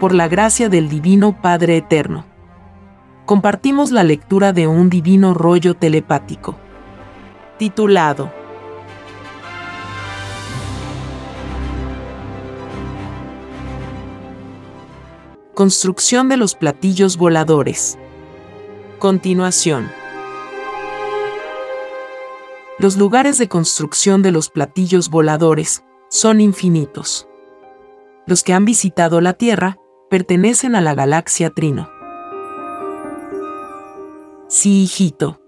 por la gracia del Divino Padre Eterno. Compartimos la lectura de un divino rollo telepático, titulado Construcción de los platillos voladores. Continuación. Los lugares de construcción de los platillos voladores son infinitos. Los que han visitado la Tierra pertenecen a la galaxia Trino. Sí, hijito.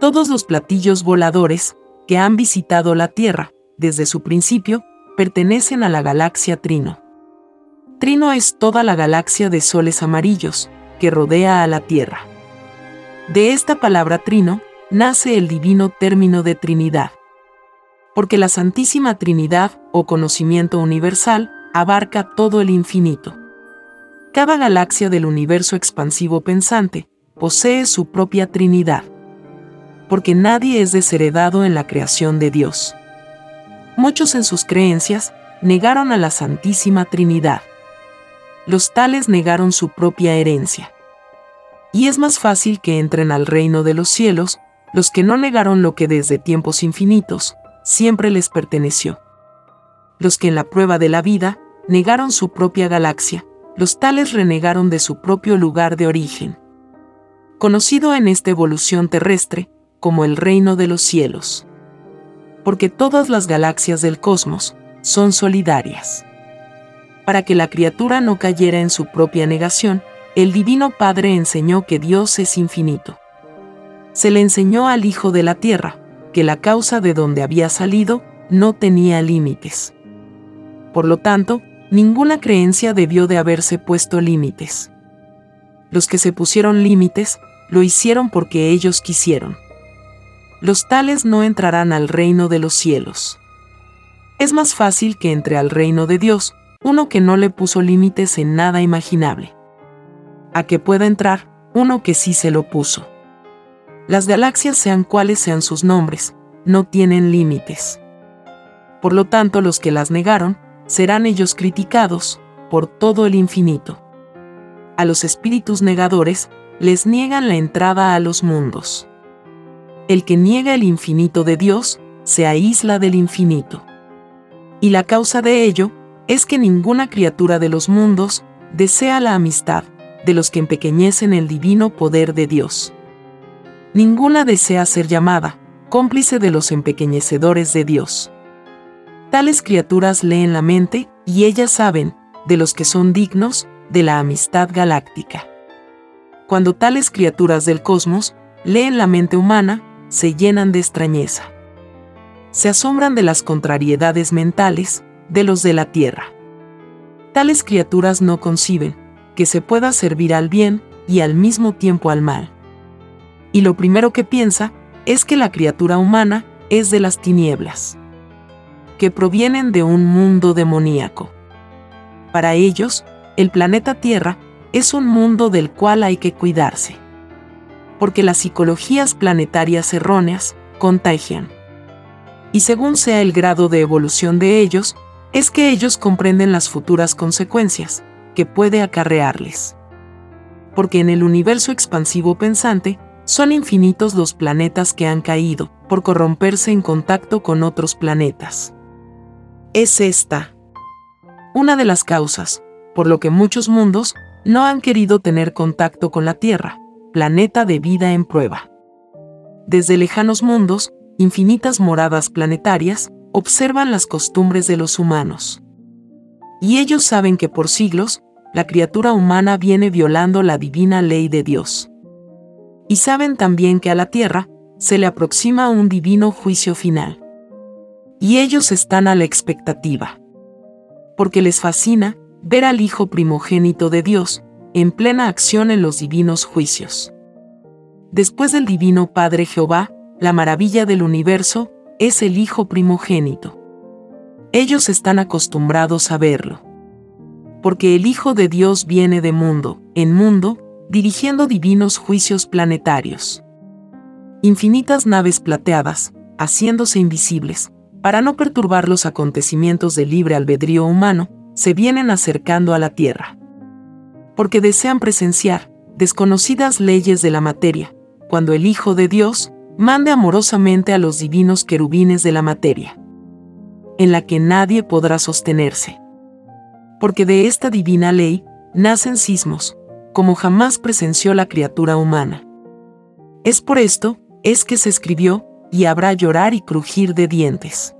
Todos los platillos voladores que han visitado la Tierra desde su principio pertenecen a la galaxia Trino. Trino es toda la galaxia de soles amarillos que rodea a la Tierra. De esta palabra trino nace el divino término de Trinidad. Porque la Santísima Trinidad, o conocimiento universal, abarca todo el infinito. Cada galaxia del universo expansivo pensante posee su propia Trinidad. Porque nadie es desheredado en la creación de Dios. Muchos en sus creencias negaron a la Santísima Trinidad los tales negaron su propia herencia. Y es más fácil que entren al reino de los cielos los que no negaron lo que desde tiempos infinitos siempre les perteneció. Los que en la prueba de la vida negaron su propia galaxia, los tales renegaron de su propio lugar de origen. Conocido en esta evolución terrestre como el reino de los cielos. Porque todas las galaxias del cosmos son solidarias para que la criatura no cayera en su propia negación, el Divino Padre enseñó que Dios es infinito. Se le enseñó al Hijo de la Tierra, que la causa de donde había salido no tenía límites. Por lo tanto, ninguna creencia debió de haberse puesto límites. Los que se pusieron límites, lo hicieron porque ellos quisieron. Los tales no entrarán al reino de los cielos. Es más fácil que entre al reino de Dios, uno que no le puso límites en nada imaginable. A que pueda entrar uno que sí se lo puso. Las galaxias, sean cuales sean sus nombres, no tienen límites. Por lo tanto, los que las negaron, serán ellos criticados por todo el infinito. A los espíritus negadores, les niegan la entrada a los mundos. El que niega el infinito de Dios, se aísla del infinito. Y la causa de ello es que ninguna criatura de los mundos desea la amistad de los que empequeñecen el divino poder de Dios. Ninguna desea ser llamada cómplice de los empequeñecedores de Dios. Tales criaturas leen la mente y ellas saben de los que son dignos de la amistad galáctica. Cuando tales criaturas del cosmos leen la mente humana, se llenan de extrañeza. Se asombran de las contrariedades mentales de los de la tierra. Tales criaturas no conciben que se pueda servir al bien y al mismo tiempo al mal. Y lo primero que piensa es que la criatura humana es de las tinieblas, que provienen de un mundo demoníaco. Para ellos, el planeta Tierra es un mundo del cual hay que cuidarse. Porque las psicologías planetarias erróneas contagian. Y según sea el grado de evolución de ellos, es que ellos comprenden las futuras consecuencias que puede acarrearles. Porque en el universo expansivo pensante, son infinitos los planetas que han caído por corromperse en contacto con otros planetas. Es esta una de las causas, por lo que muchos mundos no han querido tener contacto con la Tierra, planeta de vida en prueba. Desde lejanos mundos, infinitas moradas planetarias observan las costumbres de los humanos. Y ellos saben que por siglos, la criatura humana viene violando la divina ley de Dios. Y saben también que a la tierra se le aproxima un divino juicio final. Y ellos están a la expectativa. Porque les fascina ver al Hijo primogénito de Dios en plena acción en los divinos juicios. Después del Divino Padre Jehová, la maravilla del universo, es el Hijo primogénito. Ellos están acostumbrados a verlo. Porque el Hijo de Dios viene de mundo en mundo, dirigiendo divinos juicios planetarios. Infinitas naves plateadas, haciéndose invisibles, para no perturbar los acontecimientos del libre albedrío humano, se vienen acercando a la Tierra. Porque desean presenciar desconocidas leyes de la materia, cuando el Hijo de Dios mande amorosamente a los divinos querubines de la materia, en la que nadie podrá sostenerse. Porque de esta divina ley nacen sismos, como jamás presenció la criatura humana. Es por esto, es que se escribió, y habrá llorar y crujir de dientes.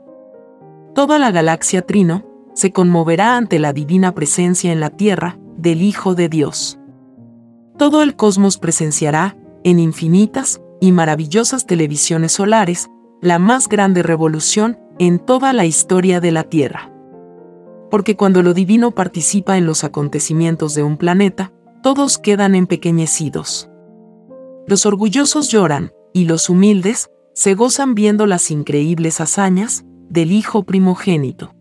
Toda la galaxia Trino se conmoverá ante la divina presencia en la Tierra del Hijo de Dios. Todo el cosmos presenciará, en infinitas y maravillosas televisiones solares, la más grande revolución en toda la historia de la Tierra. Porque cuando lo divino participa en los acontecimientos de un planeta, todos quedan empequeñecidos. Los orgullosos lloran, y los humildes se gozan viendo las increíbles hazañas del Hijo primogénito.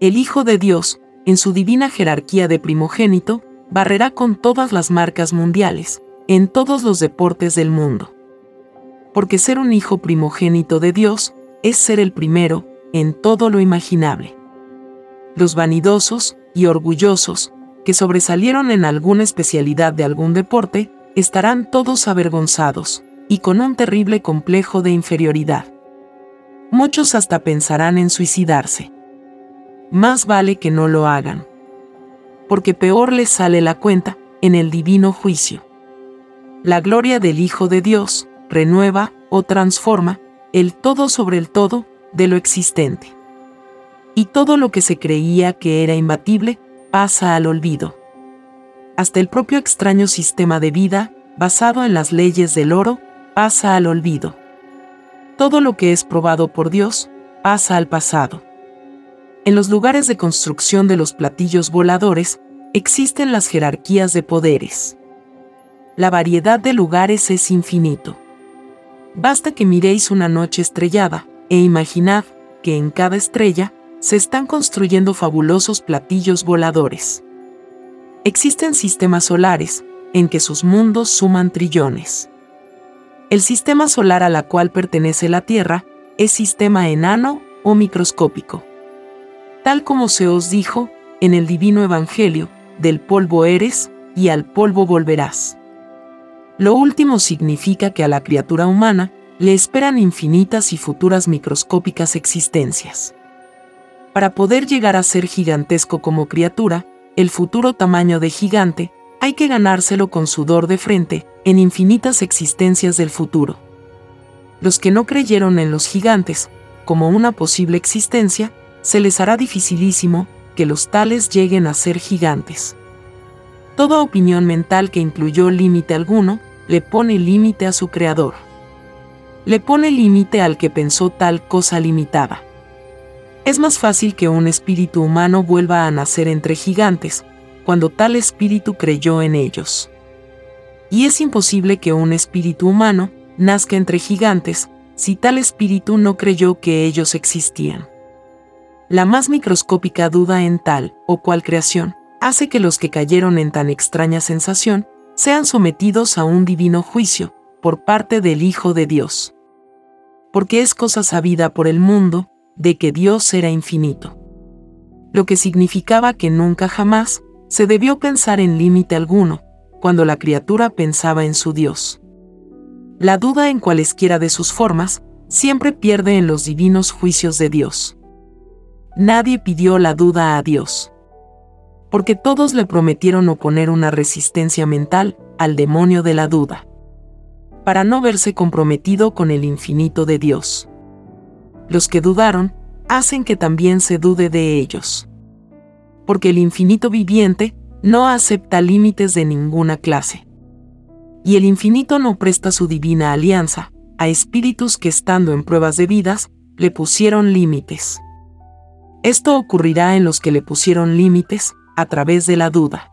El Hijo de Dios, en su divina jerarquía de primogénito, barrerá con todas las marcas mundiales, en todos los deportes del mundo. Porque ser un hijo primogénito de Dios es ser el primero en todo lo imaginable. Los vanidosos y orgullosos, que sobresalieron en alguna especialidad de algún deporte, estarán todos avergonzados, y con un terrible complejo de inferioridad. Muchos hasta pensarán en suicidarse. Más vale que no lo hagan. Porque peor les sale la cuenta en el divino juicio. La gloria del Hijo de Dios renueva o transforma el todo sobre el todo de lo existente. Y todo lo que se creía que era imbatible pasa al olvido. Hasta el propio extraño sistema de vida, basado en las leyes del oro, pasa al olvido. Todo lo que es probado por Dios pasa al pasado. En los lugares de construcción de los platillos voladores existen las jerarquías de poderes. La variedad de lugares es infinito. Basta que miréis una noche estrellada e imaginad que en cada estrella se están construyendo fabulosos platillos voladores. Existen sistemas solares, en que sus mundos suman trillones. El sistema solar a la cual pertenece la Tierra es sistema enano o microscópico. Tal como se os dijo en el divino Evangelio, del polvo eres y al polvo volverás. Lo último significa que a la criatura humana le esperan infinitas y futuras microscópicas existencias. Para poder llegar a ser gigantesco como criatura, el futuro tamaño de gigante, hay que ganárselo con sudor de frente, en infinitas existencias del futuro. Los que no creyeron en los gigantes, como una posible existencia, se les hará dificilísimo que los tales lleguen a ser gigantes. Toda opinión mental que incluyó límite alguno, le pone límite a su creador. Le pone límite al que pensó tal cosa limitada. Es más fácil que un espíritu humano vuelva a nacer entre gigantes, cuando tal espíritu creyó en ellos y es imposible que un espíritu humano nazca entre gigantes si tal espíritu no creyó que ellos existían. La más microscópica duda en tal o cual creación hace que los que cayeron en tan extraña sensación sean sometidos a un divino juicio por parte del Hijo de Dios. Porque es cosa sabida por el mundo de que Dios era infinito. Lo que significaba que nunca jamás se debió pensar en límite alguno, cuando la criatura pensaba en su Dios. La duda en cualesquiera de sus formas siempre pierde en los divinos juicios de Dios. Nadie pidió la duda a Dios. Porque todos le prometieron oponer una resistencia mental al demonio de la duda. Para no verse comprometido con el infinito de Dios. Los que dudaron, hacen que también se dude de ellos. Porque el infinito viviente no acepta límites de ninguna clase. Y el infinito no presta su divina alianza a espíritus que estando en pruebas de vidas, le pusieron límites. Esto ocurrirá en los que le pusieron límites a través de la duda.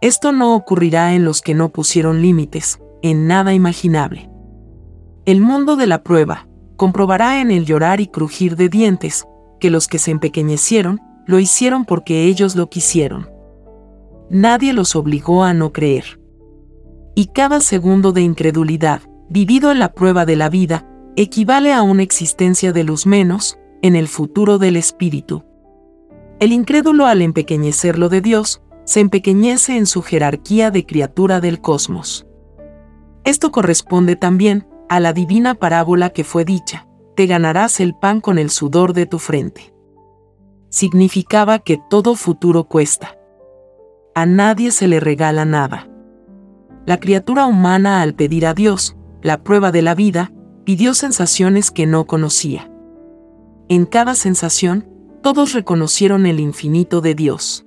Esto no ocurrirá en los que no pusieron límites, en nada imaginable. El mundo de la prueba comprobará en el llorar y crujir de dientes que los que se empequeñecieron lo hicieron porque ellos lo quisieron nadie los obligó a no creer. Y cada segundo de incredulidad, vivido en la prueba de la vida, equivale a una existencia de luz menos, en el futuro del espíritu. El incrédulo al empequeñecer lo de Dios, se empequeñece en su jerarquía de criatura del cosmos. Esto corresponde también a la divina parábola que fue dicha, te ganarás el pan con el sudor de tu frente. Significaba que todo futuro cuesta. A nadie se le regala nada. La criatura humana al pedir a Dios, la prueba de la vida, pidió sensaciones que no conocía. En cada sensación, todos reconocieron el infinito de Dios.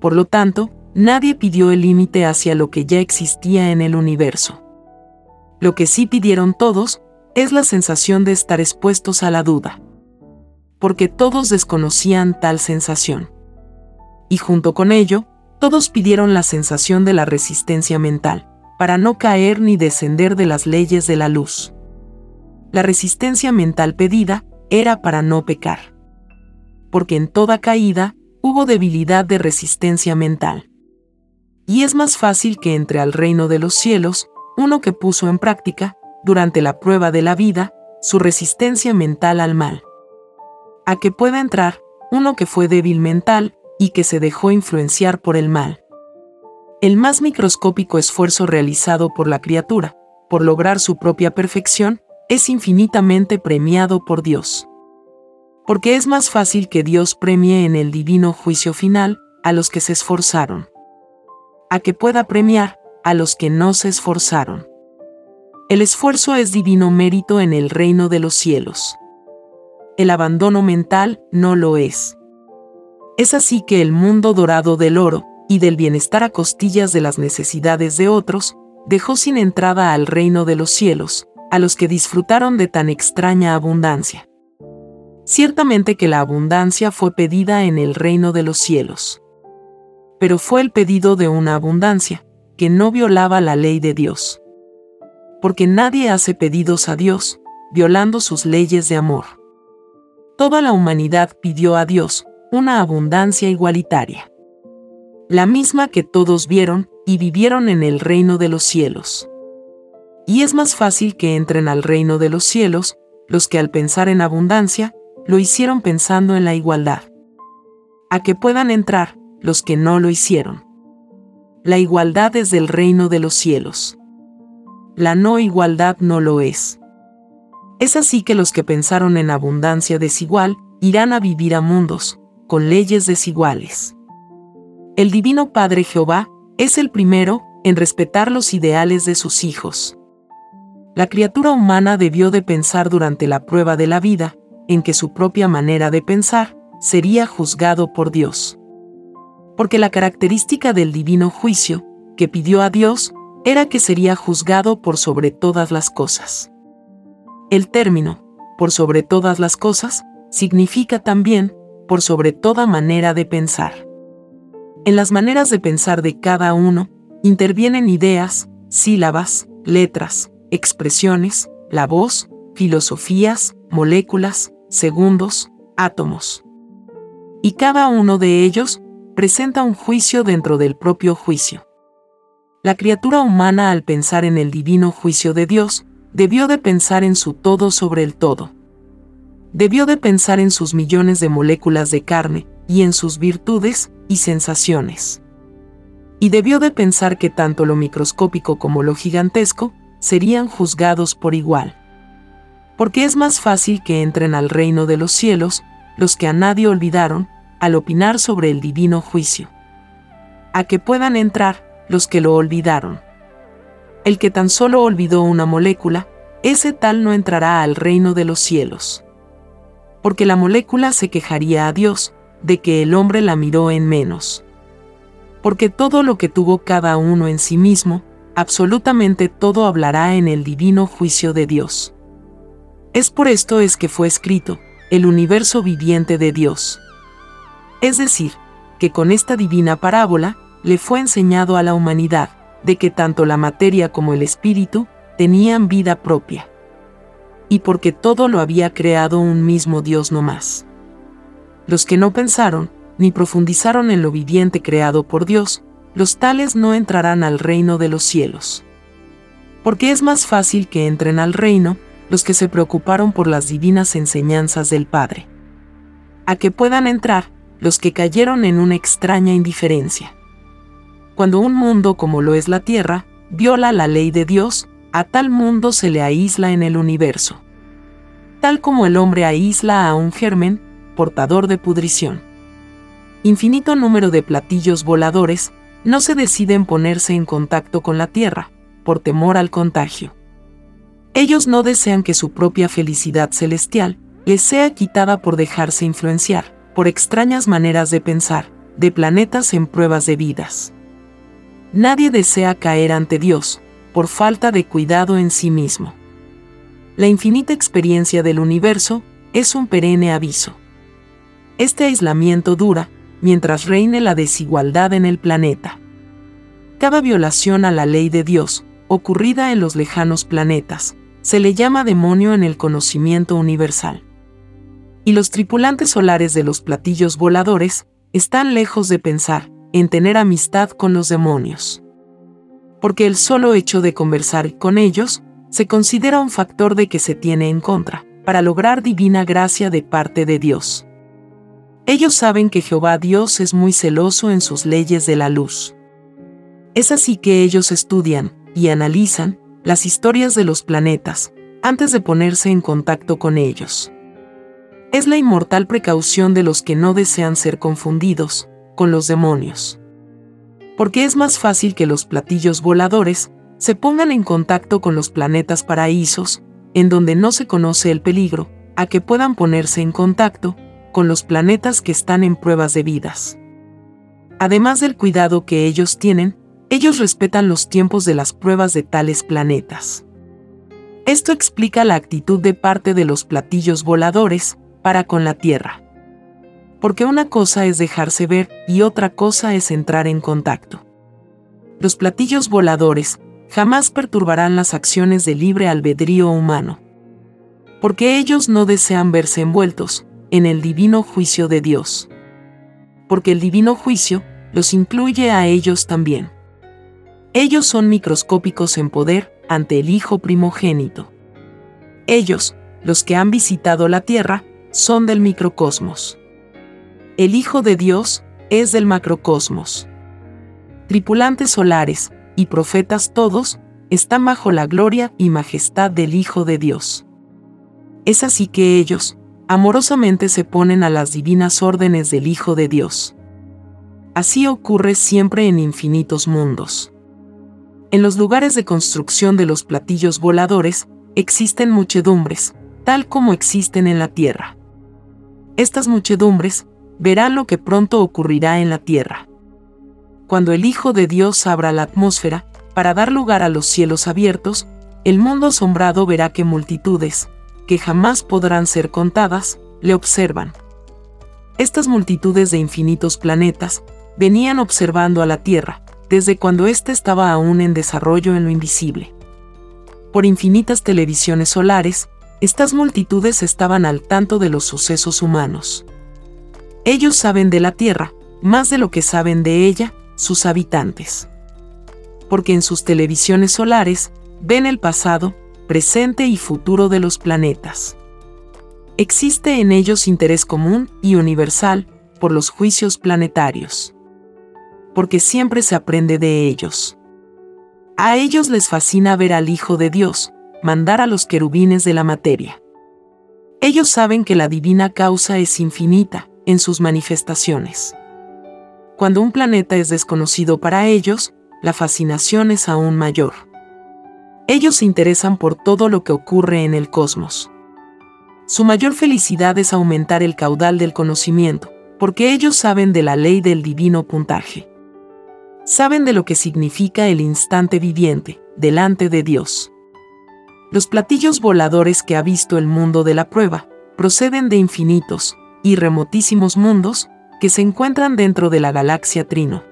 Por lo tanto, nadie pidió el límite hacia lo que ya existía en el universo. Lo que sí pidieron todos es la sensación de estar expuestos a la duda. Porque todos desconocían tal sensación. Y junto con ello, todos pidieron la sensación de la resistencia mental, para no caer ni descender de las leyes de la luz. La resistencia mental pedida era para no pecar. Porque en toda caída hubo debilidad de resistencia mental. Y es más fácil que entre al reino de los cielos uno que puso en práctica, durante la prueba de la vida, su resistencia mental al mal. A que pueda entrar uno que fue débil mental y que se dejó influenciar por el mal. El más microscópico esfuerzo realizado por la criatura, por lograr su propia perfección, es infinitamente premiado por Dios. Porque es más fácil que Dios premie en el divino juicio final a los que se esforzaron. A que pueda premiar a los que no se esforzaron. El esfuerzo es divino mérito en el reino de los cielos. El abandono mental no lo es. Es así que el mundo dorado del oro y del bienestar a costillas de las necesidades de otros, dejó sin entrada al reino de los cielos, a los que disfrutaron de tan extraña abundancia. Ciertamente que la abundancia fue pedida en el reino de los cielos. Pero fue el pedido de una abundancia, que no violaba la ley de Dios. Porque nadie hace pedidos a Dios, violando sus leyes de amor. Toda la humanidad pidió a Dios una abundancia igualitaria. La misma que todos vieron y vivieron en el reino de los cielos. Y es más fácil que entren al reino de los cielos los que al pensar en abundancia, lo hicieron pensando en la igualdad. A que puedan entrar los que no lo hicieron. La igualdad es del reino de los cielos. La no igualdad no lo es. Es así que los que pensaron en abundancia desigual irán a vivir a mundos, con leyes desiguales. El Divino Padre Jehová es el primero en respetar los ideales de sus hijos. La criatura humana debió de pensar durante la prueba de la vida, en que su propia manera de pensar sería juzgado por Dios. Porque la característica del divino juicio, que pidió a Dios, era que sería juzgado por sobre todas las cosas. El término, por sobre todas las cosas, significa también, por sobre toda manera de pensar. En las maneras de pensar de cada uno, intervienen ideas, sílabas, letras, expresiones, la voz, filosofías, moléculas, segundos, átomos. Y cada uno de ellos presenta un juicio dentro del propio juicio. La criatura humana al pensar en el divino juicio de Dios, debió de pensar en su todo sobre el todo. Debió de pensar en sus millones de moléculas de carne y en sus virtudes y sensaciones. Y debió de pensar que tanto lo microscópico como lo gigantesco serían juzgados por igual porque es más fácil que entren al reino de los cielos los que a nadie olvidaron al opinar sobre el divino juicio. A que puedan entrar los que lo olvidaron. El que tan solo olvidó una molécula, ese tal no entrará al reino de los cielos. Porque la molécula se quejaría a Dios de que el hombre la miró en menos. Porque todo lo que tuvo cada uno en sí mismo, absolutamente todo hablará en el divino juicio de Dios. Es por esto es que fue escrito, el universo viviente de Dios. Es decir, que con esta divina parábola le fue enseñado a la humanidad de que tanto la materia como el espíritu tenían vida propia. Y porque todo lo había creado un mismo Dios no más. Los que no pensaron, ni profundizaron en lo viviente creado por Dios, los tales no entrarán al reino de los cielos. Porque es más fácil que entren al reino los que se preocuparon por las divinas enseñanzas del Padre. A que puedan entrar los que cayeron en una extraña indiferencia. Cuando un mundo como lo es la Tierra, viola la ley de Dios, a tal mundo se le aísla en el universo. Tal como el hombre aísla a un germen, portador de pudrición. Infinito número de platillos voladores no se deciden ponerse en contacto con la Tierra, por temor al contagio. Ellos no desean que su propia felicidad celestial les sea quitada por dejarse influenciar por extrañas maneras de pensar, de planetas en pruebas de vidas. Nadie desea caer ante Dios, por falta de cuidado en sí mismo. La infinita experiencia del universo es un perenne aviso. Este aislamiento dura mientras reine la desigualdad en el planeta. Cada violación a la ley de Dios, ocurrida en los lejanos planetas, se le llama demonio en el conocimiento universal. Y los tripulantes solares de los platillos voladores están lejos de pensar en tener amistad con los demonios. Porque el solo hecho de conversar con ellos se considera un factor de que se tiene en contra, para lograr divina gracia de parte de Dios. Ellos saben que Jehová Dios es muy celoso en sus leyes de la luz. Es así que ellos estudian y analizan las historias de los planetas antes de ponerse en contacto con ellos. Es la inmortal precaución de los que no desean ser confundidos con los demonios. Porque es más fácil que los platillos voladores se pongan en contacto con los planetas paraísos, en donde no se conoce el peligro, a que puedan ponerse en contacto con los planetas que están en pruebas de vidas. Además del cuidado que ellos tienen, ellos respetan los tiempos de las pruebas de tales planetas. Esto explica la actitud de parte de los platillos voladores para con la Tierra. Porque una cosa es dejarse ver y otra cosa es entrar en contacto. Los platillos voladores jamás perturbarán las acciones de libre albedrío humano. Porque ellos no desean verse envueltos en el divino juicio de Dios. Porque el divino juicio los incluye a ellos también. Ellos son microscópicos en poder ante el Hijo primogénito. Ellos, los que han visitado la Tierra, son del microcosmos. El Hijo de Dios es del macrocosmos. Tripulantes solares y profetas todos están bajo la gloria y majestad del Hijo de Dios. Es así que ellos, amorosamente se ponen a las divinas órdenes del Hijo de Dios. Así ocurre siempre en infinitos mundos. En los lugares de construcción de los platillos voladores, existen muchedumbres, tal como existen en la tierra. Estas muchedumbres verán lo que pronto ocurrirá en la tierra. Cuando el Hijo de Dios abra la atmósfera, para dar lugar a los cielos abiertos, el mundo asombrado verá que multitudes, que jamás podrán ser contadas, le observan. Estas multitudes de infinitos planetas venían observando a la Tierra, desde cuando éste estaba aún en desarrollo en lo invisible. Por infinitas televisiones solares, estas multitudes estaban al tanto de los sucesos humanos. Ellos saben de la Tierra, más de lo que saben de ella, sus habitantes. Porque en sus televisiones solares, ven el pasado, presente y futuro de los planetas. Existe en ellos interés común y universal por los juicios planetarios. Porque siempre se aprende de ellos. A ellos les fascina ver al Hijo de Dios, mandar a los querubines de la materia. Ellos saben que la divina causa es infinita en sus manifestaciones. Cuando un planeta es desconocido para ellos, la fascinación es aún mayor. Ellos se interesan por todo lo que ocurre en el cosmos. Su mayor felicidad es aumentar el caudal del conocimiento, porque ellos saben de la ley del divino puntaje. Saben de lo que significa el instante viviente, delante de Dios. Los platillos voladores que ha visto el mundo de la prueba proceden de infinitos y remotísimos mundos que se encuentran dentro de la galaxia Trino.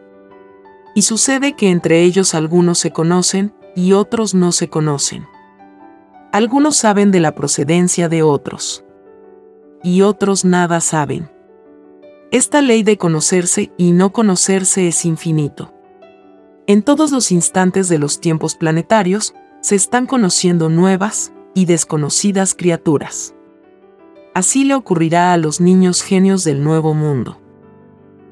Y sucede que entre ellos algunos se conocen y otros no se conocen. Algunos saben de la procedencia de otros. Y otros nada saben. Esta ley de conocerse y no conocerse es infinito. En todos los instantes de los tiempos planetarios, se están conociendo nuevas y desconocidas criaturas. Así le ocurrirá a los niños genios del nuevo mundo.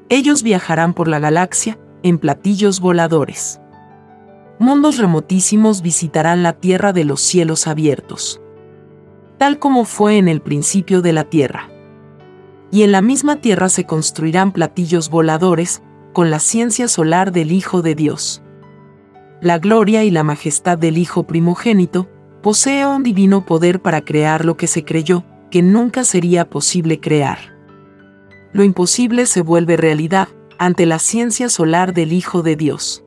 Ellos viajarán por la galaxia en platillos voladores. Mundos remotísimos visitarán la tierra de los cielos abiertos. Tal como fue en el principio de la tierra. Y en la misma tierra se construirán platillos voladores, con la ciencia solar del Hijo de Dios. La gloria y la majestad del Hijo primogénito, posee un divino poder para crear lo que se creyó, que nunca sería posible crear. Lo imposible se vuelve realidad, ante la ciencia solar del Hijo de Dios.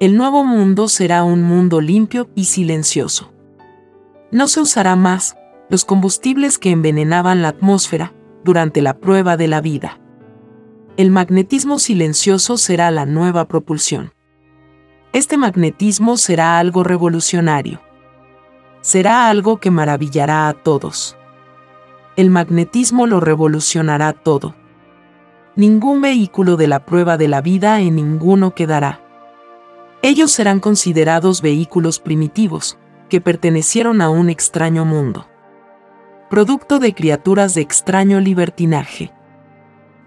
El nuevo mundo será un mundo limpio y silencioso. No se usará más los combustibles que envenenaban la atmósfera durante la prueba de la vida. El magnetismo silencioso será la nueva propulsión. Este magnetismo será algo revolucionario. Será algo que maravillará a todos. El magnetismo lo revolucionará todo ningún vehículo de la prueba de la vida en ninguno quedará. Ellos serán considerados vehículos primitivos, que pertenecieron a un extraño mundo. Producto de criaturas de extraño libertinaje.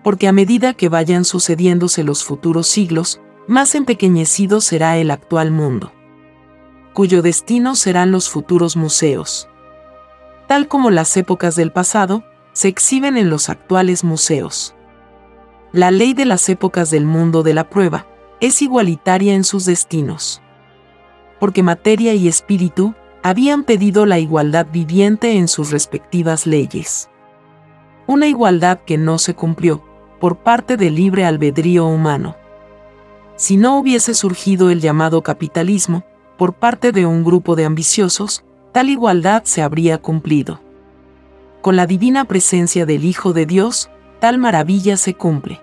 Porque a medida que vayan sucediéndose los futuros siglos, más empequeñecido será el actual mundo. Cuyo destino serán los futuros museos. Tal como las épocas del pasado, se exhiben en los actuales museos la ley de las épocas del mundo de la prueba, es igualitaria en sus destinos. Porque materia y espíritu habían pedido la igualdad viviente en sus respectivas leyes. Una igualdad que no se cumplió, por parte del libre albedrío humano. Si no hubiese surgido el llamado capitalismo, por parte de un grupo de ambiciosos, tal igualdad se habría cumplido. Con la divina presencia del Hijo de Dios, tal maravilla se cumple.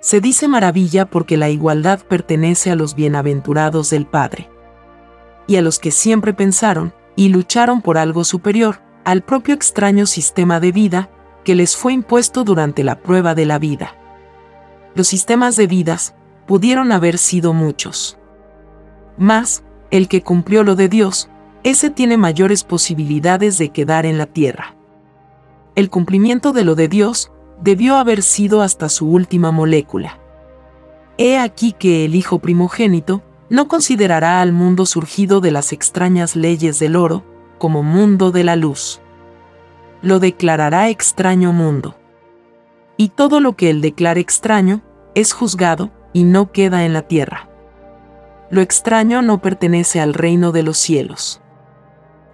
Se dice maravilla porque la igualdad pertenece a los bienaventurados del Padre. Y a los que siempre pensaron y lucharon por algo superior, al propio extraño sistema de vida que les fue impuesto durante la prueba de la vida. Los sistemas de vidas pudieron haber sido muchos. Mas, el que cumplió lo de Dios, ese tiene mayores posibilidades de quedar en la tierra. El cumplimiento de lo de Dios debió haber sido hasta su última molécula. He aquí que el Hijo primogénito no considerará al mundo surgido de las extrañas leyes del oro como mundo de la luz. Lo declarará extraño mundo. Y todo lo que él declara extraño es juzgado y no queda en la tierra. Lo extraño no pertenece al reino de los cielos.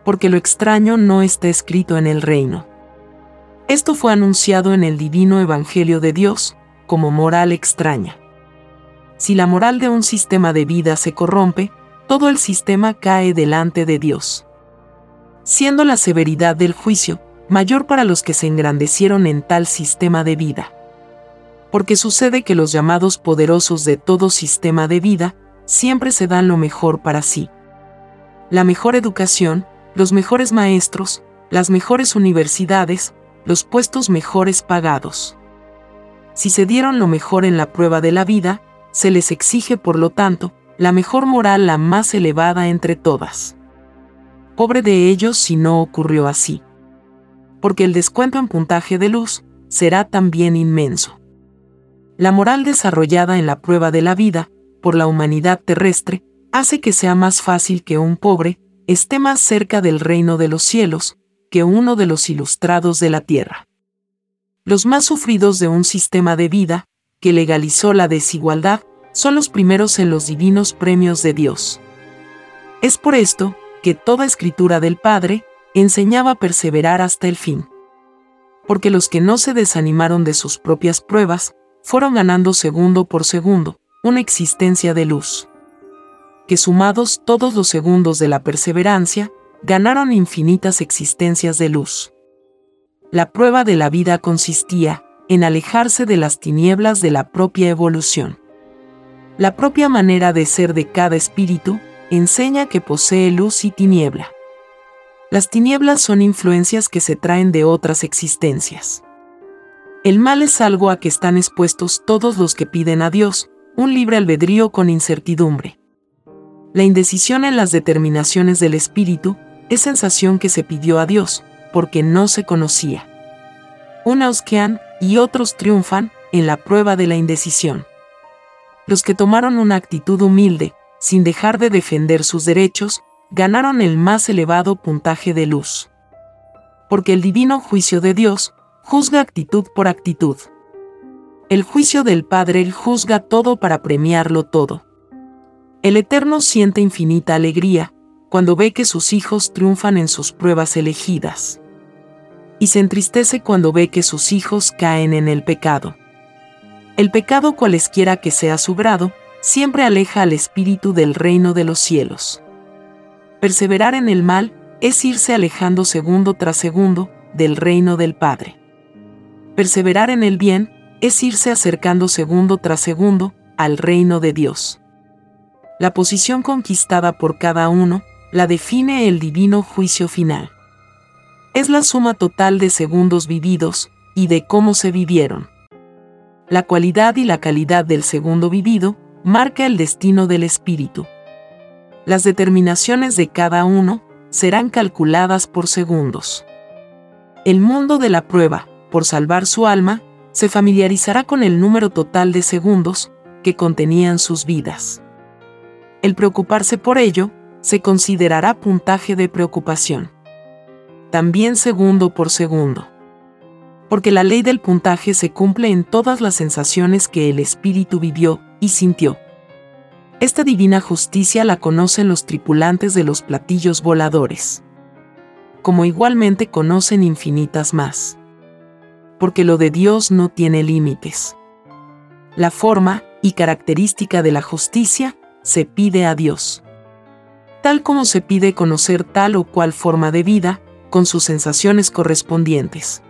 Porque lo extraño no está escrito en el reino. Esto fue anunciado en el divino Evangelio de Dios como moral extraña. Si la moral de un sistema de vida se corrompe, todo el sistema cae delante de Dios. Siendo la severidad del juicio mayor para los que se engrandecieron en tal sistema de vida. Porque sucede que los llamados poderosos de todo sistema de vida siempre se dan lo mejor para sí. La mejor educación, los mejores maestros, las mejores universidades, los puestos mejores pagados. Si se dieron lo mejor en la prueba de la vida, se les exige, por lo tanto, la mejor moral la más elevada entre todas. Pobre de ellos si no ocurrió así. Porque el descuento en puntaje de luz será también inmenso. La moral desarrollada en la prueba de la vida, por la humanidad terrestre, hace que sea más fácil que un pobre esté más cerca del reino de los cielos, que uno de los ilustrados de la Tierra. Los más sufridos de un sistema de vida, que legalizó la desigualdad, son los primeros en los divinos premios de Dios. Es por esto que toda escritura del Padre enseñaba a perseverar hasta el fin. Porque los que no se desanimaron de sus propias pruebas, fueron ganando segundo por segundo, una existencia de luz. Que sumados todos los segundos de la perseverancia, ganaron infinitas existencias de luz. La prueba de la vida consistía en alejarse de las tinieblas de la propia evolución. La propia manera de ser de cada espíritu enseña que posee luz y tiniebla. Las tinieblas son influencias que se traen de otras existencias. El mal es algo a que están expuestos todos los que piden a Dios, un libre albedrío con incertidumbre. La indecisión en las determinaciones del espíritu es sensación que se pidió a Dios, porque no se conocía. Unos quedan y otros triunfan en la prueba de la indecisión. los que tomaron una actitud humilde, sin dejar de defender sus derechos, ganaron el más elevado puntaje de luz. Porque el divino juicio de Dios juzga actitud por actitud. El juicio del Padre juzga todo para premiarlo todo. El Eterno siente infinita alegría cuando ve que sus hijos triunfan en sus pruebas elegidas. Y se entristece cuando ve que sus hijos caen en el pecado. El pecado cualesquiera que sea su grado, siempre aleja al espíritu del reino de los cielos. Perseverar en el mal es irse alejando segundo tras segundo del reino del Padre. Perseverar en el bien es irse acercando segundo tras segundo al reino de Dios. La posición conquistada por cada uno la define el divino juicio final. Es la suma total de segundos vividos y de cómo se vivieron. La cualidad y la calidad del segundo vivido marca el destino del espíritu. Las determinaciones de cada uno serán calculadas por segundos. El mundo de la prueba, por salvar su alma, se familiarizará con el número total de segundos que contenían sus vidas. El preocuparse por ello se considerará puntaje de preocupación. También segundo por segundo. Porque la ley del puntaje se cumple en todas las sensaciones que el espíritu vivió y sintió. Esta divina justicia la conocen los tripulantes de los platillos voladores. Como igualmente conocen infinitas más. Porque lo de Dios no tiene límites. La forma y característica de la justicia se pide a Dios tal como se pide conocer tal o cual forma de vida, con sus sensaciones correspondientes.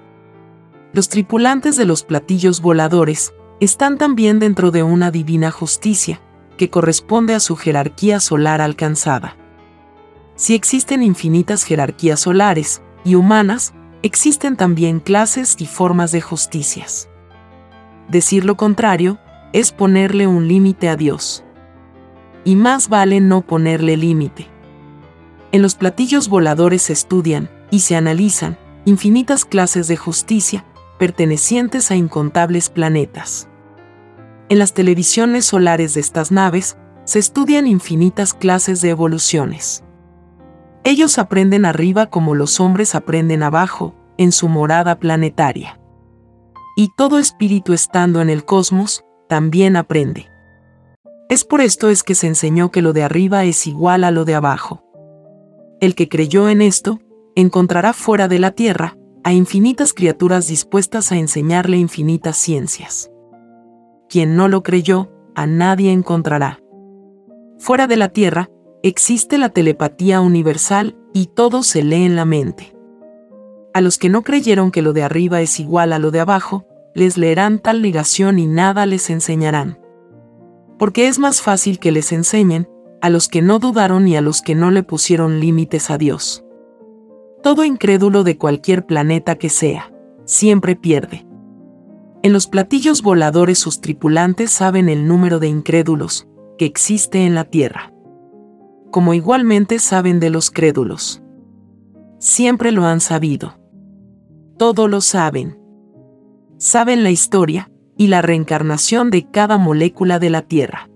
Los tripulantes de los platillos voladores están también dentro de una divina justicia, que corresponde a su jerarquía solar alcanzada. Si existen infinitas jerarquías solares y humanas, existen también clases y formas de justicias. Decir lo contrario es ponerle un límite a Dios y más vale no ponerle límite. En los platillos voladores se estudian y se analizan infinitas clases de justicia pertenecientes a incontables planetas. En las televisiones solares de estas naves se estudian infinitas clases de evoluciones. Ellos aprenden arriba como los hombres aprenden abajo, en su morada planetaria. Y todo espíritu estando en el cosmos, también aprende. Es por esto es que se enseñó que lo de arriba es igual a lo de abajo. El que creyó en esto, encontrará fuera de la tierra a infinitas criaturas dispuestas a enseñarle infinitas ciencias. Quien no lo creyó, a nadie encontrará. Fuera de la tierra, existe la telepatía universal y todo se lee en la mente. A los que no creyeron que lo de arriba es igual a lo de abajo, les leerán tal negación y nada les enseñarán porque es más fácil que les enseñen, a los que no dudaron y a los que no le pusieron límites a Dios. Todo incrédulo de cualquier planeta que sea, siempre pierde. En los platillos voladores sus tripulantes saben el número de incrédulos que existe en la Tierra. Como igualmente saben de los crédulos. Siempre lo han sabido. Todo lo saben. Saben la historia, y la reencarnación de cada molécula de la Tierra.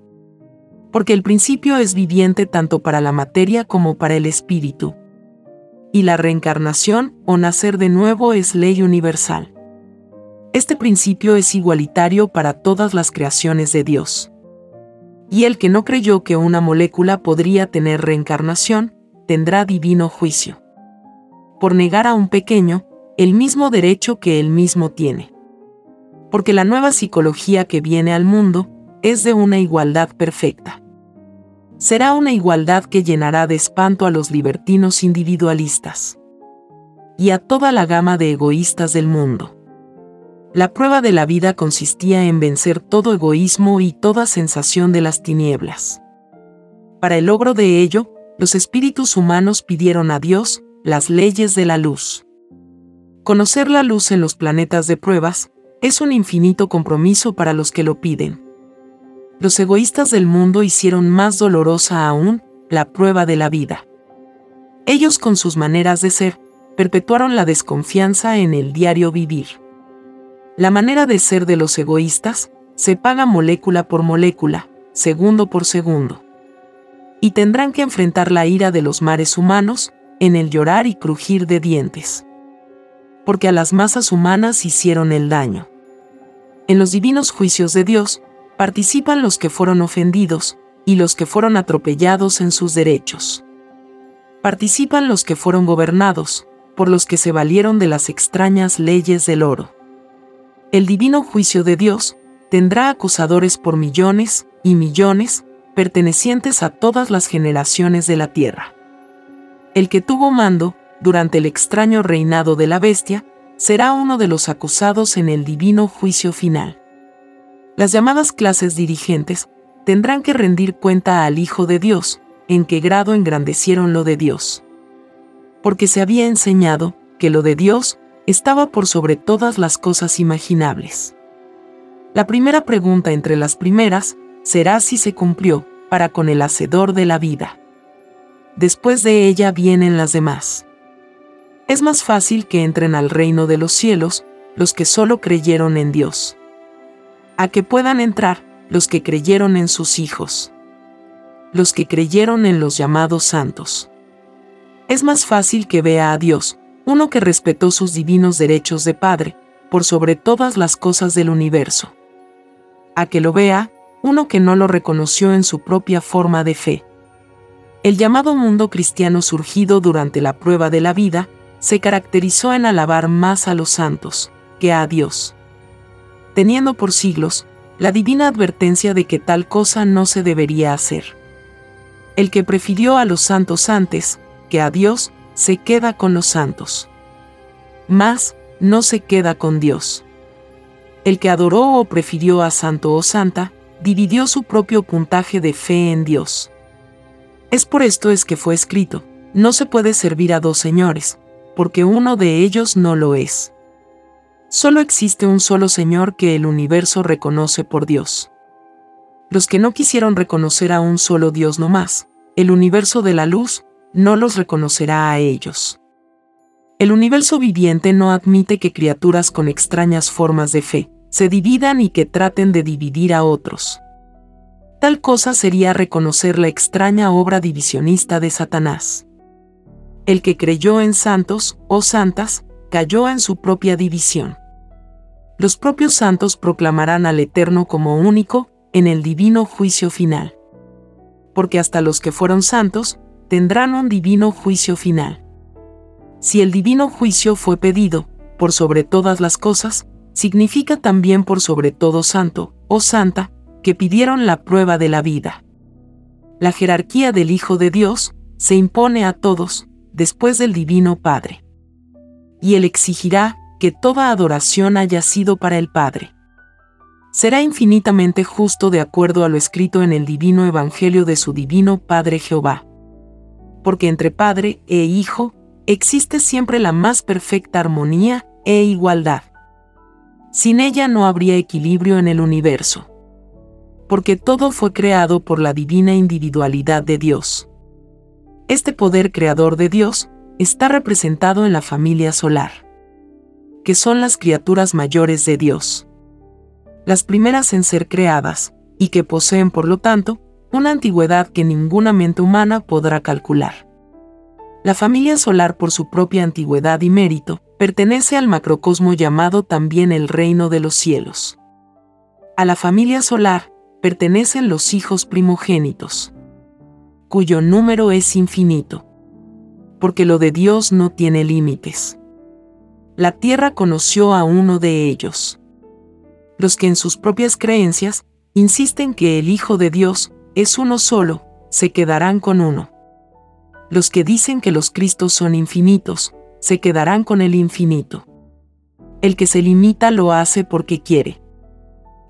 Porque el principio es viviente tanto para la materia como para el espíritu. Y la reencarnación o nacer de nuevo es ley universal. Este principio es igualitario para todas las creaciones de Dios. Y el que no creyó que una molécula podría tener reencarnación, tendrá divino juicio. Por negar a un pequeño, el mismo derecho que él mismo tiene porque la nueva psicología que viene al mundo es de una igualdad perfecta. Será una igualdad que llenará de espanto a los libertinos individualistas y a toda la gama de egoístas del mundo. La prueba de la vida consistía en vencer todo egoísmo y toda sensación de las tinieblas. Para el logro de ello, los espíritus humanos pidieron a Dios las leyes de la luz. Conocer la luz en los planetas de pruebas es un infinito compromiso para los que lo piden. Los egoístas del mundo hicieron más dolorosa aún la prueba de la vida. Ellos con sus maneras de ser, perpetuaron la desconfianza en el diario vivir. La manera de ser de los egoístas se paga molécula por molécula, segundo por segundo. Y tendrán que enfrentar la ira de los mares humanos, en el llorar y crujir de dientes. Porque a las masas humanas hicieron el daño. En los divinos juicios de Dios, participan los que fueron ofendidos, y los que fueron atropellados en sus derechos. Participan los que fueron gobernados, por los que se valieron de las extrañas leyes del oro. El divino juicio de Dios tendrá acusadores por millones y millones, pertenecientes a todas las generaciones de la tierra. El que tuvo mando, durante el extraño reinado de la bestia, será uno de los acusados en el divino juicio final. Las llamadas clases dirigentes tendrán que rendir cuenta al Hijo de Dios, en qué grado engrandecieron lo de Dios. Porque se había enseñado que lo de Dios estaba por sobre todas las cosas imaginables. La primera pregunta entre las primeras será si se cumplió para con el Hacedor de la vida. Después de ella vienen las demás. Es más fácil que entren al reino de los cielos los que solo creyeron en Dios. A que puedan entrar los que creyeron en sus hijos. Los que creyeron en los llamados santos. Es más fácil que vea a Dios, uno que respetó sus divinos derechos de Padre, por sobre todas las cosas del universo a que lo vea, uno que no lo reconoció en su propia forma de fe. El llamado mundo cristiano surgido durante la prueba de la vida, se caracterizó en alabar más a los santos que a Dios. Teniendo por siglos la divina advertencia de que tal cosa no se debería hacer. El que prefirió a los santos antes que a Dios, se queda con los santos. Más, no se queda con Dios. El que adoró o prefirió a santo o santa, dividió su propio puntaje de fe en Dios. Es por esto es que fue escrito, no se puede servir a dos señores, porque uno de ellos no lo es. Solo existe un solo Señor que el universo reconoce por Dios. Los que no quisieron reconocer a un solo Dios no más, el universo de la luz, no los reconocerá a ellos. El universo viviente no admite que criaturas con extrañas formas de fe, se dividan y que traten de dividir a otros. Tal cosa sería reconocer la extraña obra divisionista de Satanás. El que creyó en santos o santas, cayó en su propia división. Los propios santos proclamarán al Eterno como único en el divino juicio final. Porque hasta los que fueron santos tendrán un divino juicio final. Si el divino juicio fue pedido, por sobre todas las cosas, significa también por sobre todo santo, o santa, que pidieron la prueba de la vida. La jerarquía del Hijo de Dios se impone a todos, después del Divino Padre. Y Él exigirá que toda adoración haya sido para el Padre. Será infinitamente justo de acuerdo a lo escrito en el divino Evangelio de su Divino Padre Jehová. Porque entre Padre e Hijo existe siempre la más perfecta armonía e igualdad. Sin ella no habría equilibrio en el universo. Porque todo fue creado por la divina individualidad de Dios. Este poder creador de Dios está representado en la familia solar, que son las criaturas mayores de Dios. Las primeras en ser creadas, y que poseen por lo tanto, una antigüedad que ninguna mente humana podrá calcular. La familia solar por su propia antigüedad y mérito, pertenece al macrocosmo llamado también el reino de los cielos. A la familia solar pertenecen los hijos primogénitos, cuyo número es infinito, porque lo de Dios no tiene límites. La tierra conoció a uno de ellos. Los que en sus propias creencias insisten que el Hijo de Dios es uno solo, se quedarán con uno. Los que dicen que los Cristos son infinitos, se quedarán con el infinito. El que se limita lo hace porque quiere.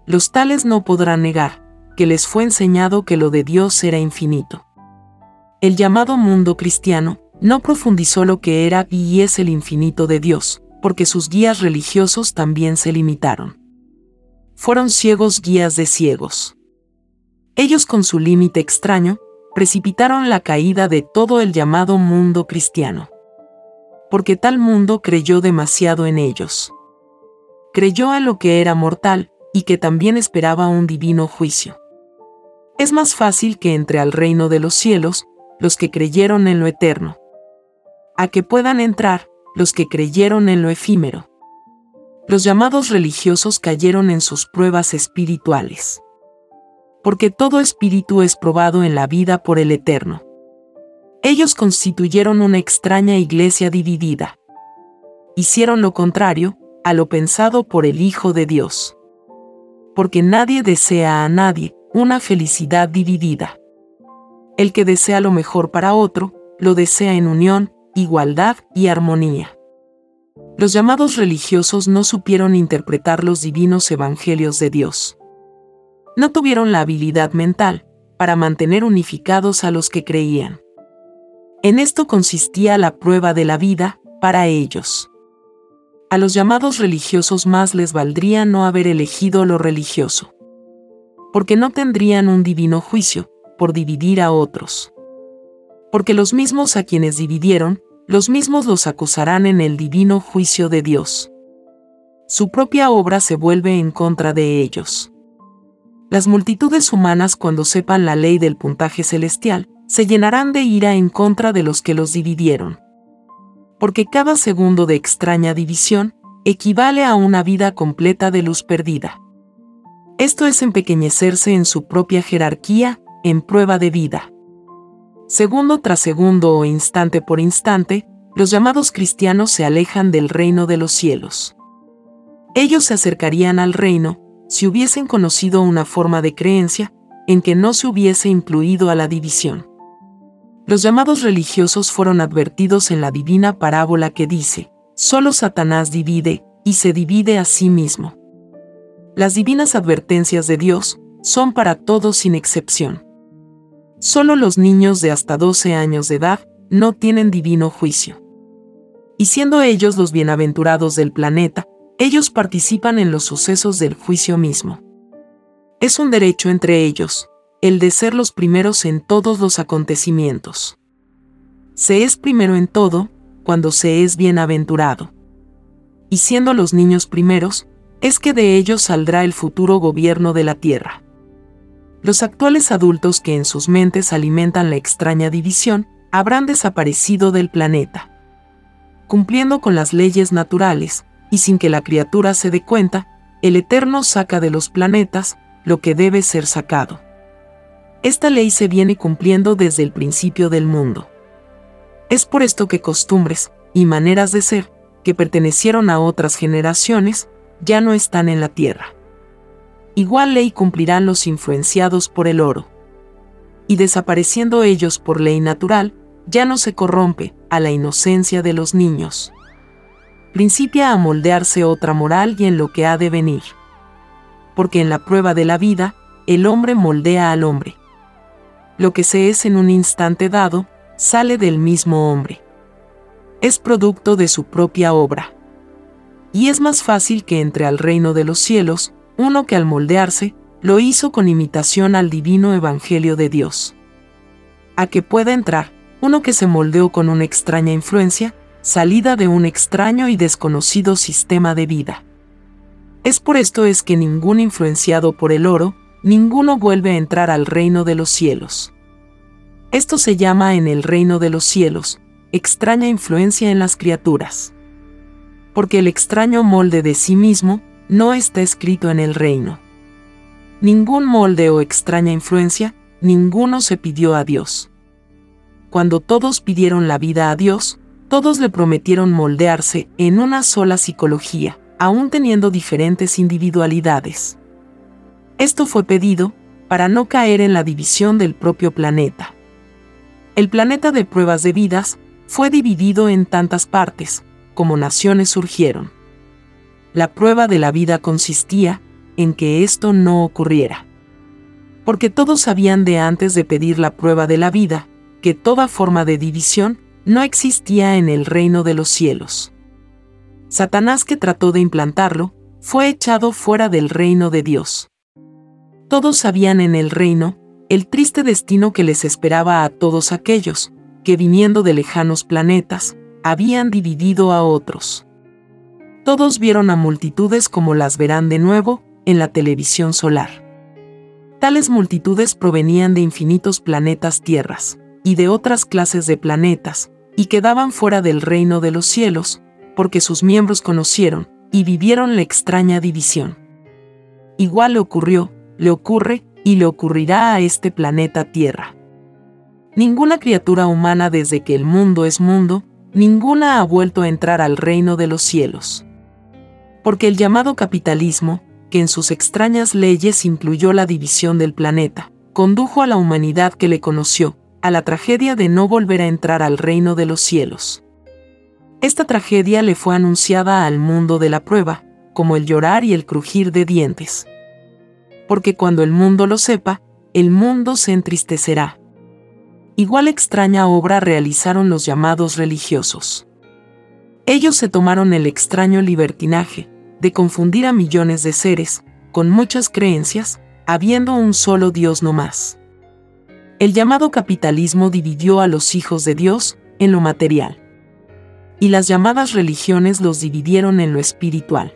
Los tales no podrán negar, que les fue enseñado que lo de Dios era infinito. El llamado mundo cristiano no profundizó lo que era y es el infinito de Dios, porque sus guías religiosos también se limitaron. Fueron ciegos guías de ciegos. Ellos con su límite extraño, precipitaron la caída de todo el llamado mundo cristiano porque tal mundo creyó demasiado en ellos. Creyó a lo que era mortal, y que también esperaba un divino juicio. Es más fácil que entre al reino de los cielos los que creyeron en lo eterno, a que puedan entrar los que creyeron en lo efímero. Los llamados religiosos cayeron en sus pruebas espirituales. Porque todo espíritu es probado en la vida por el Eterno. Ellos constituyeron una extraña iglesia dividida. Hicieron lo contrario a lo pensado por el Hijo de Dios. Porque nadie desea a nadie una felicidad dividida. El que desea lo mejor para otro, lo desea en unión, igualdad y armonía. Los llamados religiosos no supieron interpretar los divinos evangelios de Dios. No tuvieron la habilidad mental para mantener unificados a los que creían. En esto consistía la prueba de la vida para ellos. A los llamados religiosos más les valdría no haber elegido lo religioso. Porque no tendrían un divino juicio por dividir a otros. Porque los mismos a quienes dividieron los mismos los acusarán en el divino juicio de Dios. Su propia obra se vuelve en contra de ellos. Las multitudes humanas cuando sepan la ley del puntaje celestial, se llenarán de ira en contra de los que los dividieron. Porque cada segundo de extraña división equivale a una vida completa de luz perdida. Esto es empequeñecerse en su propia jerarquía, en prueba de vida. Segundo tras segundo o instante por instante, los llamados cristianos se alejan del reino de los cielos. Ellos se acercarían al reino si hubiesen conocido una forma de creencia en que no se hubiese incluido a la división. Los llamados religiosos fueron advertidos en la divina parábola que dice, solo Satanás divide y se divide a sí mismo. Las divinas advertencias de Dios son para todos sin excepción. Solo los niños de hasta 12 años de edad no tienen divino juicio. Y siendo ellos los bienaventurados del planeta, ellos participan en los sucesos del juicio mismo. Es un derecho entre ellos, el de ser los primeros en todos los acontecimientos. Se es primero en todo, cuando se es bienaventurado. Y siendo los niños primeros, es que de ellos saldrá el futuro gobierno de la tierra. Los actuales adultos que en sus mentes alimentan la extraña división habrán desaparecido del planeta. Cumpliendo con las leyes naturales, y sin que la criatura se dé cuenta, el Eterno saca de los planetas lo que debe ser sacado. Esta ley se viene cumpliendo desde el principio del mundo. Es por esto que costumbres y maneras de ser, que pertenecieron a otras generaciones, ya no están en la tierra igual ley cumplirán los influenciados por el oro. Y desapareciendo ellos por ley natural, ya no se corrompe a la inocencia de los niños. Principia a moldearse otra moral y en lo que ha de venir. Porque en la prueba de la vida, el hombre moldea al hombre. Lo que se es en un instante dado, sale del mismo hombre. Es producto de su propia obra. Y es más fácil que entre al reino de los cielos, uno que al moldearse, lo hizo con imitación al divino Evangelio de Dios. A que pueda entrar, uno que se moldeó con una extraña influencia, salida de un extraño y desconocido sistema de vida. Es por esto es que ningún influenciado por el oro, ninguno vuelve a entrar al reino de los cielos. Esto se llama en el reino de los cielos, extraña influencia en las criaturas. Porque el extraño molde de sí mismo, no está escrito en el reino. Ningún molde o extraña influencia, ninguno se pidió a Dios. Cuando todos pidieron la vida a Dios, todos le prometieron moldearse en una sola psicología, aún teniendo diferentes individualidades. Esto fue pedido para no caer en la división del propio planeta. El planeta de pruebas de vidas fue dividido en tantas partes, como naciones surgieron. La prueba de la vida consistía en que esto no ocurriera. Porque todos sabían de antes de pedir la prueba de la vida, que toda forma de división no existía en el reino de los cielos. Satanás que trató de implantarlo, fue echado fuera del reino de Dios. Todos sabían en el reino el triste destino que les esperaba a todos aquellos que viniendo de lejanos planetas, habían dividido a otros. Todos vieron a multitudes como las verán de nuevo, en la televisión solar. Tales multitudes provenían de infinitos planetas tierras, y de otras clases de planetas, y quedaban fuera del reino de los cielos, porque sus miembros conocieron, y vivieron la extraña división. Igual le ocurrió, le ocurre, y le ocurrirá a este planeta Tierra. Ninguna criatura humana desde que el mundo es mundo, ninguna ha vuelto a entrar al reino de los cielos. Porque el llamado capitalismo, que en sus extrañas leyes incluyó la división del planeta, condujo a la humanidad que le conoció, a la tragedia de no volver a entrar al reino de los cielos. Esta tragedia le fue anunciada al mundo de la prueba, como el llorar y el crujir de dientes. Porque cuando el mundo lo sepa, el mundo se entristecerá. Igual extraña obra realizaron los llamados religiosos. Ellos se tomaron el extraño libertinaje, de confundir a millones de seres, con muchas creencias, habiendo un solo Dios no más. El llamado capitalismo dividió a los hijos de Dios en lo material. Y las llamadas religiones los dividieron en lo espiritual.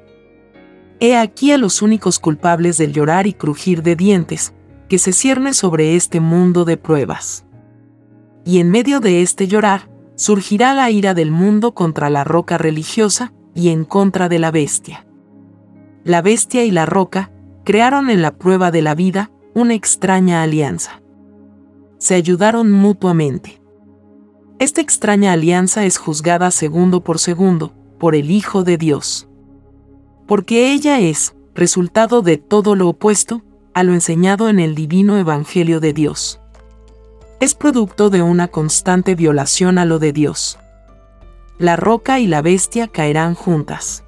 He aquí a los únicos culpables del llorar y crujir de dientes, que se cierne sobre este mundo de pruebas. Y en medio de este llorar, surgirá la ira del mundo contra la roca religiosa y en contra de la bestia la bestia y la roca, crearon en la prueba de la vida una extraña alianza. Se ayudaron mutuamente. Esta extraña alianza es juzgada segundo por segundo por el Hijo de Dios. Porque ella es resultado de todo lo opuesto a lo enseñado en el divino Evangelio de Dios. Es producto de una constante violación a lo de Dios. La roca y la bestia caerán juntas.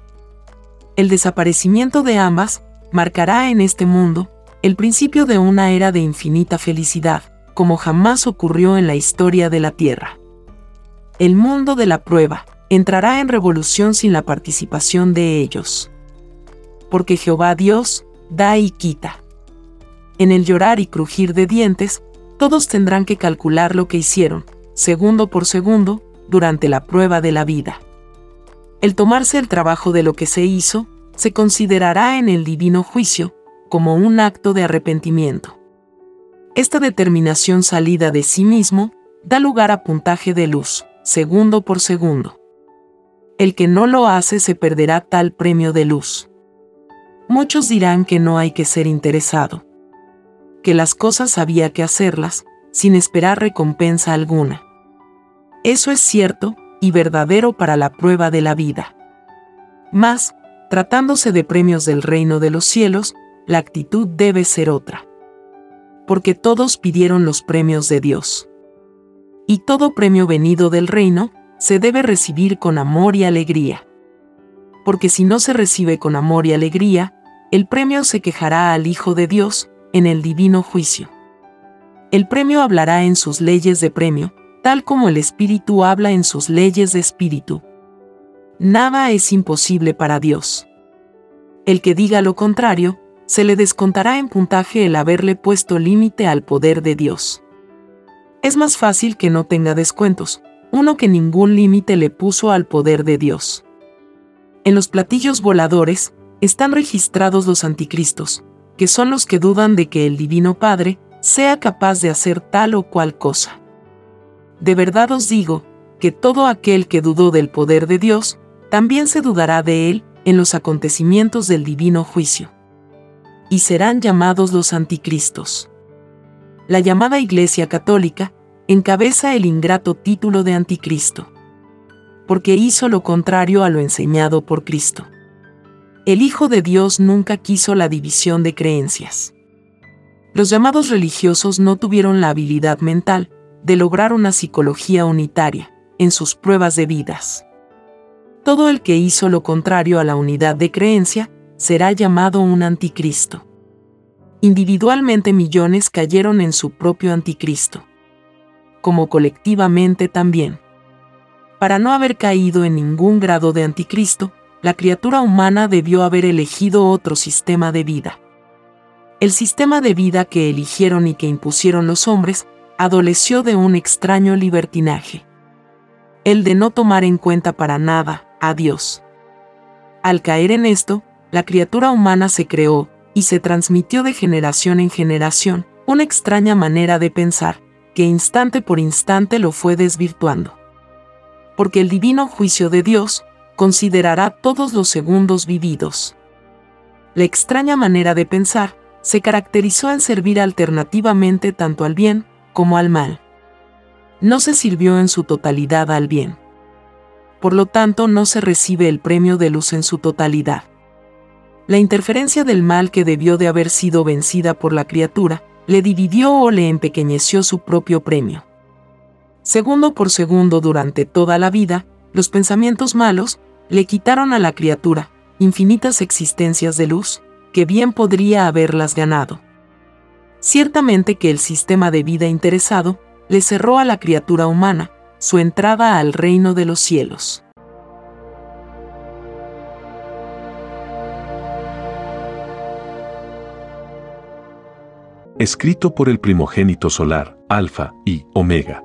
El desaparecimiento de ambas marcará en este mundo el principio de una era de infinita felicidad, como jamás ocurrió en la historia de la Tierra. El mundo de la prueba entrará en revolución sin la participación de ellos. Porque Jehová Dios da y quita. En el llorar y crujir de dientes, todos tendrán que calcular lo que hicieron, segundo por segundo, durante la prueba de la vida el tomarse el trabajo de lo que se hizo, se considerará en el divino juicio como un acto de arrepentimiento. Esta determinación salida de sí mismo da lugar a puntaje de luz, segundo por segundo. El que no lo hace se perderá tal premio de luz. Muchos dirán que no hay que ser interesado, que las cosas había que hacerlas, sin esperar recompensa alguna. Eso es cierto, y verdadero para la prueba de la vida. Mas, tratándose de premios del reino de los cielos, la actitud debe ser otra. Porque todos pidieron los premios de Dios. Y todo premio venido del reino se debe recibir con amor y alegría. Porque si no se recibe con amor y alegría, el premio se quejará al Hijo de Dios en el divino juicio. El premio hablará en sus leyes de premio, tal como el Espíritu habla en sus leyes de Espíritu. Nada es imposible para Dios. El que diga lo contrario, se le descontará en puntaje el haberle puesto límite al poder de Dios. Es más fácil que no tenga descuentos, uno que ningún límite le puso al poder de Dios. En los platillos voladores están registrados los anticristos, que son los que dudan de que el Divino Padre sea capaz de hacer tal o cual cosa. De verdad os digo, que todo aquel que dudó del poder de Dios, también se dudará de él en los acontecimientos del divino juicio. Y serán llamados los anticristos. La llamada Iglesia Católica encabeza el ingrato título de anticristo, porque hizo lo contrario a lo enseñado por Cristo. El Hijo de Dios nunca quiso la división de creencias. Los llamados religiosos no tuvieron la habilidad mental, de lograr una psicología unitaria en sus pruebas de vidas. Todo el que hizo lo contrario a la unidad de creencia será llamado un anticristo. Individualmente millones cayeron en su propio anticristo, como colectivamente también. Para no haber caído en ningún grado de anticristo, la criatura humana debió haber elegido otro sistema de vida. El sistema de vida que eligieron y que impusieron los hombres adoleció de un extraño libertinaje. El de no tomar en cuenta para nada a Dios. Al caer en esto, la criatura humana se creó, y se transmitió de generación en generación, una extraña manera de pensar, que instante por instante lo fue desvirtuando. Porque el divino juicio de Dios considerará todos los segundos vividos. La extraña manera de pensar se caracterizó en servir alternativamente tanto al bien como al mal. No se sirvió en su totalidad al bien. Por lo tanto, no se recibe el premio de luz en su totalidad. La interferencia del mal que debió de haber sido vencida por la criatura, le dividió o le empequeñeció su propio premio. Segundo por segundo durante toda la vida, los pensamientos malos le quitaron a la criatura infinitas existencias de luz, que bien podría haberlas ganado. Ciertamente que el sistema de vida interesado le cerró a la criatura humana su entrada al reino de los cielos. Escrito por el primogénito solar, Alfa y Omega.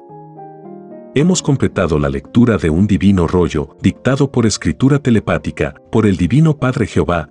Hemos completado la lectura de un divino rollo, dictado por escritura telepática, por el Divino Padre Jehová,